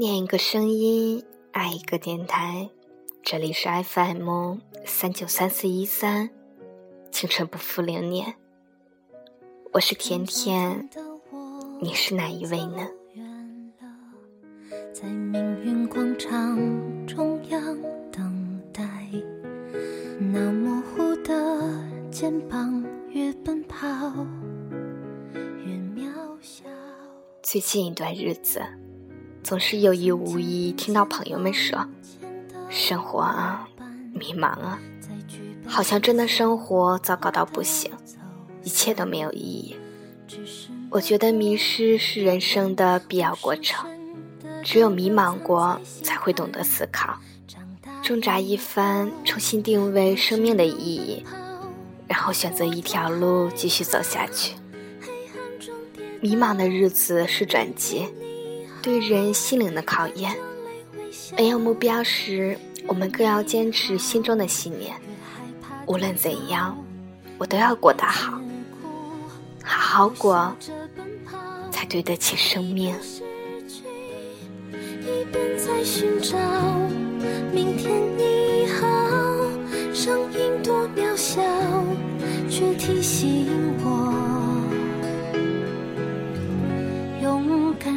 念一个声音，爱一个电台，这里是 FM 三九三四一三，青春不负流年。我是甜甜，你是哪一位呢？在命运广场中央等待，那模糊的肩膀越奔跑越渺小。最近一段日子。总是有意无意听到朋友们说：“生活啊，迷茫啊，好像真的生活糟糕到不行，一切都没有意义。”我觉得迷失是人生的必要过程，只有迷茫过，才会懂得思考，挣扎一番，重新定位生命的意义，然后选择一条路继续走下去。迷茫的日子是转机。对人心灵的考验，没有目标时，我们更要坚持心中的信念。无论怎样，我都要过得好，好好过，才对得起生命。一边在寻找明天你好，声音多渺小，却提醒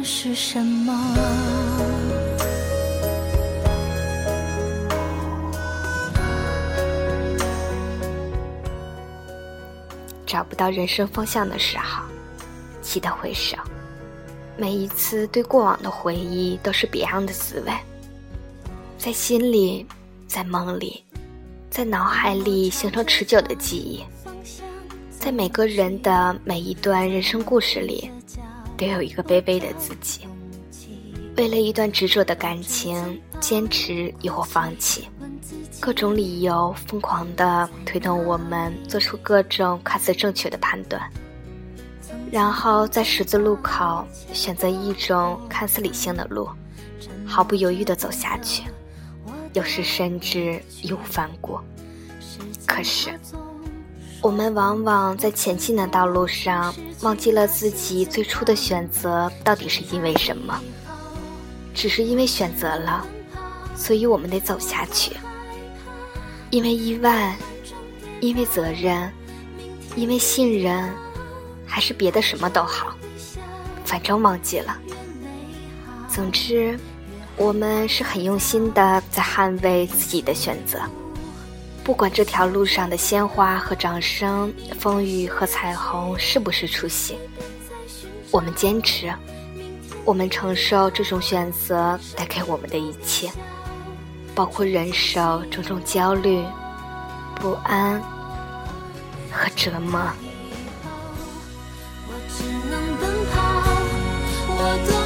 是什么？找不到人生方向的时候，记得回首。每一次对过往的回忆，都是别样的滋味，在心里，在梦里，在脑海里形成持久的记忆。在每个人的每一段人生故事里。都有一个卑微的自己，为了一段执着的感情，坚持亦或放弃，各种理由疯狂地推动我们做出各种看似正确的判断，然后在十字路口选择一种看似理性的路，毫不犹豫地走下去，有时甚至义无反顾。可是。我们往往在前进的道路上，忘记了自己最初的选择到底是因为什么。只是因为选择了，所以我们得走下去。因为意外，因为责任，因为信任，还是别的什么都好，反正忘记了。总之，我们是很用心的在捍卫自己的选择。不管这条路上的鲜花和掌声，风雨和彩虹是不是出现，我们坚持，我们承受这种选择带给我们的一切，包括忍受种种焦虑、不安和折磨。我只能奔跑，我多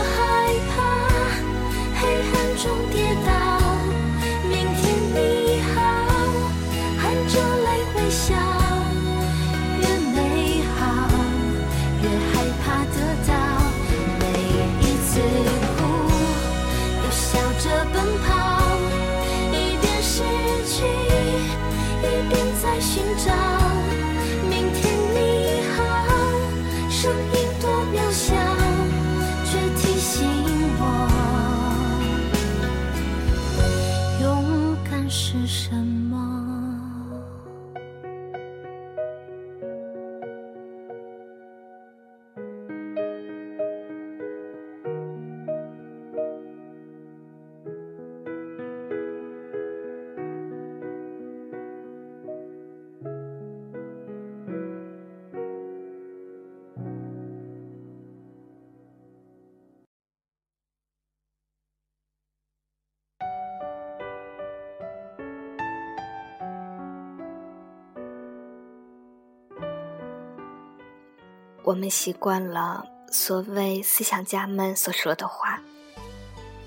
我们习惯了所谓思想家们所说的话：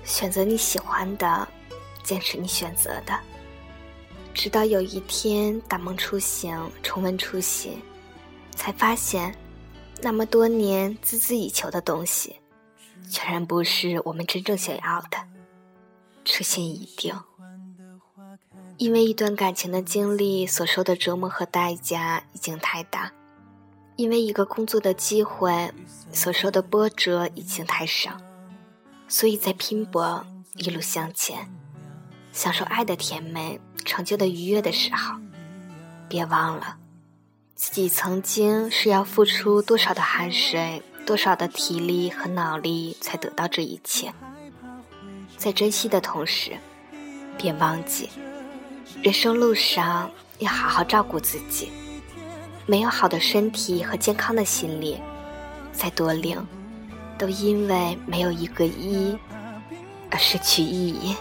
选择你喜欢的，坚持你选择的。直到有一天大梦初醒，重温初心，才发现，那么多年孜孜以求的东西，全然不是我们真正想要的。初心已定，因为一段感情的经历所受的折磨和代价已经太大。因为一个工作的机会，所受的波折已经太少，所以在拼搏一路向前，享受爱的甜美、成就的愉悦的时候，别忘了自己曾经是要付出多少的汗水、多少的体力和脑力才得到这一切。在珍惜的同时，别忘记，人生路上要好好照顾自己。没有好的身体和健康的心理，再多灵，都因为没有一个一而失去意义。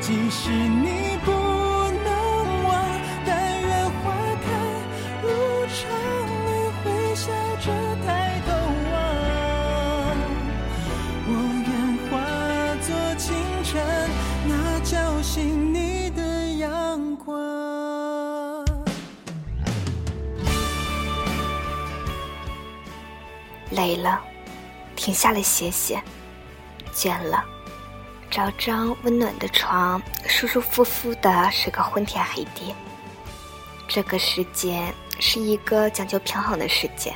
即使你不能忘，但愿花开如常，你会笑着抬头望。我愿化作清晨，那叫醒你的阳光。累了，停下来歇歇；倦了。找张温暖的床，舒舒服服的睡个昏天黑地。这个世界是一个讲究平衡的世界，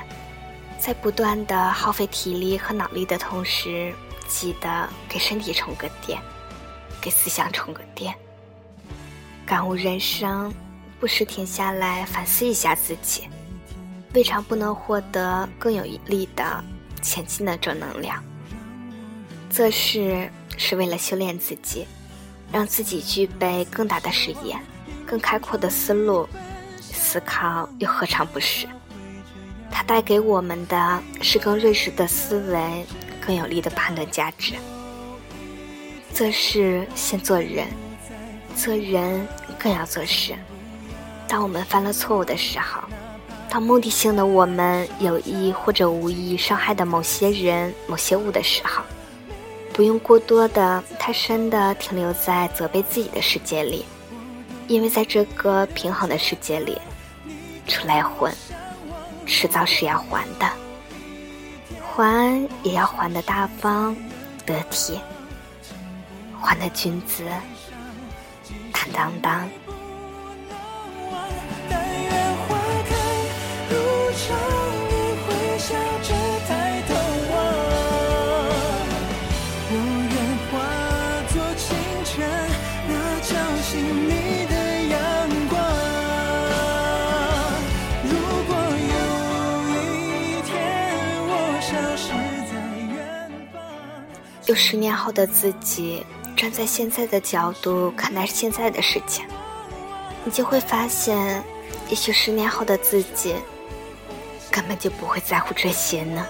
在不断的耗费体力和脑力的同时，记得给身体充个电，给思想充个电。感悟人生，不时停下来反思一下自己，未尝不能获得更有力的前进的正能量。这是。是为了修炼自己，让自己具备更大的视野、更开阔的思路，思考又何尝不是？它带给我们的是更睿智的思维、更有力的判断价值。做事先做人，做人更要做事。当我们犯了错误的时候，当目的性的我们有意或者无意伤害的某些人、某些物的时候。不用过多的、太深的停留在责备自己的世界里，因为在这个平衡的世界里，出来混，迟早是要还的，还也要还的大方得体，还的君子坦荡荡。就十年后的自己站在现在的角度看待现在的事情，你就会发现，也许十年后的自己根本就不会在乎这些呢。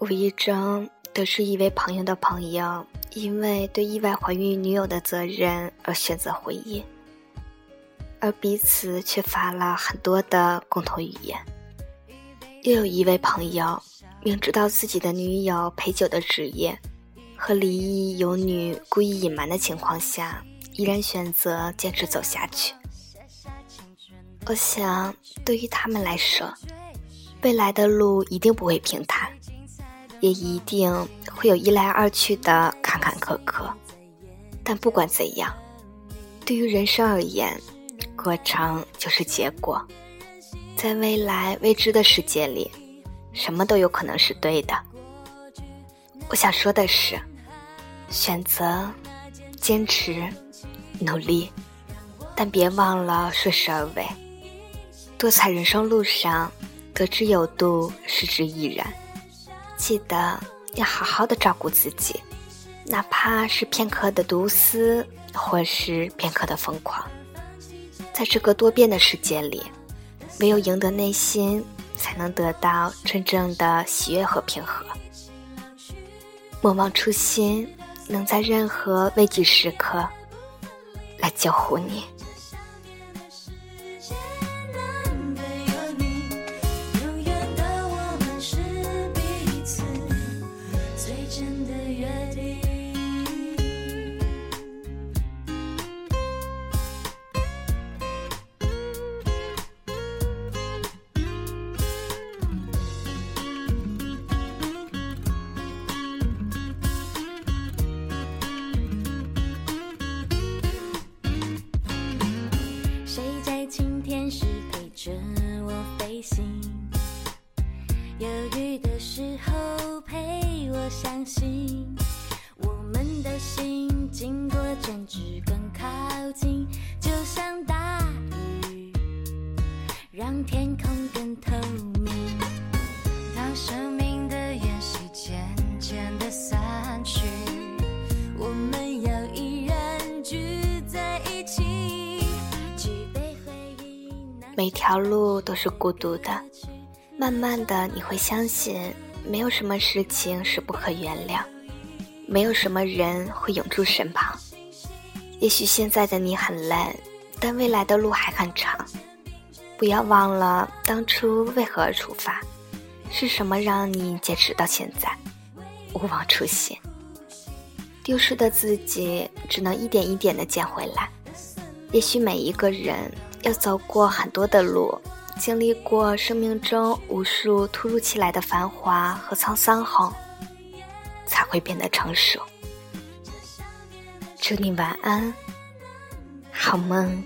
无意中得知一位朋友的朋友因为对意外怀孕女友的责任而选择回忆，而彼此却发了很多的共同语言。又有一位朋友明知道自己的女友陪酒的职业和离异有女故意隐瞒的情况下，依然选择坚持走下去。我想，对于他们来说，未来的路一定不会平坦。也一定会有一来二去的坎坎坷坷，但不管怎样，对于人生而言，过程就是结果。在未来未知的世界里，什么都有可能是对的。我想说的是，选择、坚持、努力，但别忘了顺势而为。多彩人生路上，得之有度，失之亦然。记得要好好的照顾自己，哪怕是片刻的独思，或是片刻的疯狂。在这个多变的世界里，唯有赢得内心，才能得到真正的喜悦和平和。莫忘初心，能在任何危急时刻来救护你。天每条路都是孤独的，慢慢的你会相信，没有什么事情是不可原谅，没有什么人会永驻身旁。也许现在的你很累，但未来的路还很长。不要忘了当初为何而出发，是什么让你坚持到现在？勿忘初心。丢失的自己只能一点一点的捡回来。也许每一个人要走过很多的路，经历过生命中无数突如其来的繁华和沧桑后，才会变得成熟。祝你晚安，好梦。